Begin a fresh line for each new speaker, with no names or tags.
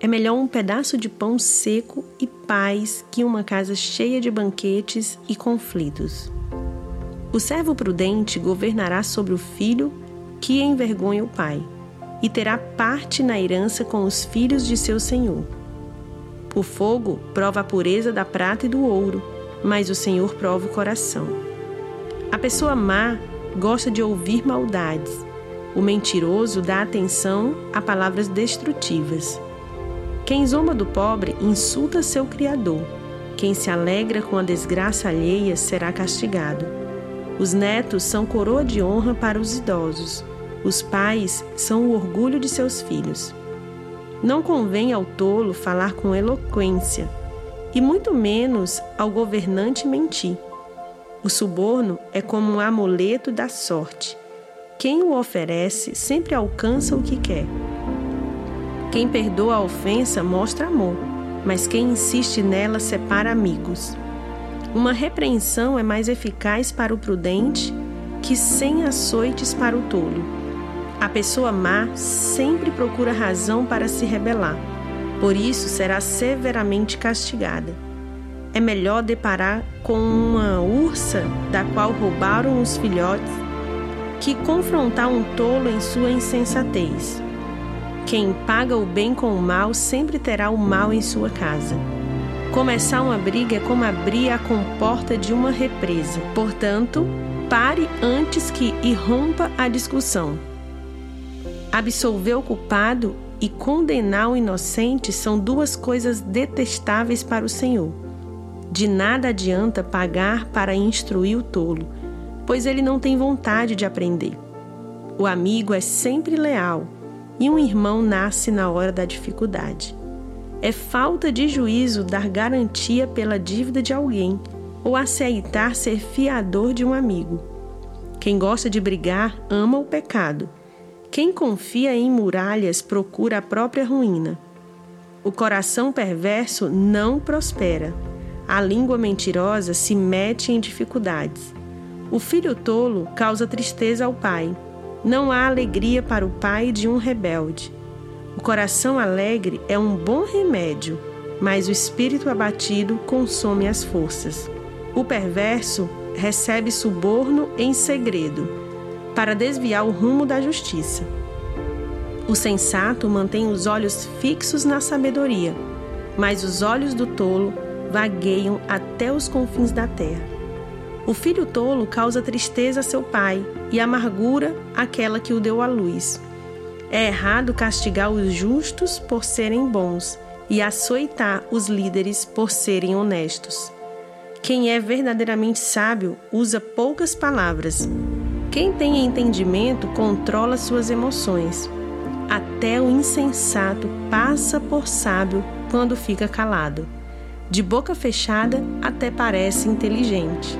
É melhor um pedaço de pão seco e paz que uma casa cheia de banquetes e conflitos. O servo prudente governará sobre o filho que envergonha o pai, e terá parte na herança com os filhos de seu senhor. O fogo prova a pureza da prata e do ouro, mas o Senhor prova o coração. A pessoa má gosta de ouvir maldades. O mentiroso dá atenção a palavras destrutivas. Quem zomba do pobre insulta seu Criador. Quem se alegra com a desgraça alheia será castigado. Os netos são coroa de honra para os idosos. Os pais são o orgulho de seus filhos. Não convém ao tolo falar com eloquência, e muito menos ao governante mentir. O suborno é como um amuleto da sorte. Quem o oferece sempre alcança o que quer. Quem perdoa a ofensa mostra amor, mas quem insiste nela separa amigos. Uma repreensão é mais eficaz para o prudente que cem açoites para o tolo. A pessoa má sempre procura razão para se rebelar, por isso será severamente castigada. É melhor deparar com uma ursa da qual roubaram os filhotes que confrontar um tolo em sua insensatez. Quem paga o bem com o mal sempre terá o mal em sua casa. Começar uma briga é como abrir a comporta de uma represa. Portanto, pare antes que irrompa a discussão. Absolver o culpado e condenar o inocente são duas coisas detestáveis para o Senhor. De nada adianta pagar para instruir o tolo, pois ele não tem vontade de aprender. O amigo é sempre leal e um irmão nasce na hora da dificuldade. É falta de juízo dar garantia pela dívida de alguém ou aceitar ser fiador de um amigo. Quem gosta de brigar ama o pecado. Quem confia em muralhas procura a própria ruína. O coração perverso não prospera. A língua mentirosa se mete em dificuldades. O filho tolo causa tristeza ao pai não há alegria para o pai de um rebelde. O coração alegre é um bom remédio, mas o espírito abatido consome as forças. O perverso recebe suborno em segredo, para desviar o rumo da justiça. O sensato mantém os olhos fixos na sabedoria, mas os olhos do tolo vagueiam até os confins da terra. O filho tolo causa tristeza a seu pai e amargura àquela que o deu à luz. É errado castigar os justos por serem bons e açoitar os líderes por serem honestos. Quem é verdadeiramente sábio usa poucas palavras. Quem tem entendimento controla suas emoções. Até o insensato passa por sábio quando fica calado. De boca fechada, até parece inteligente.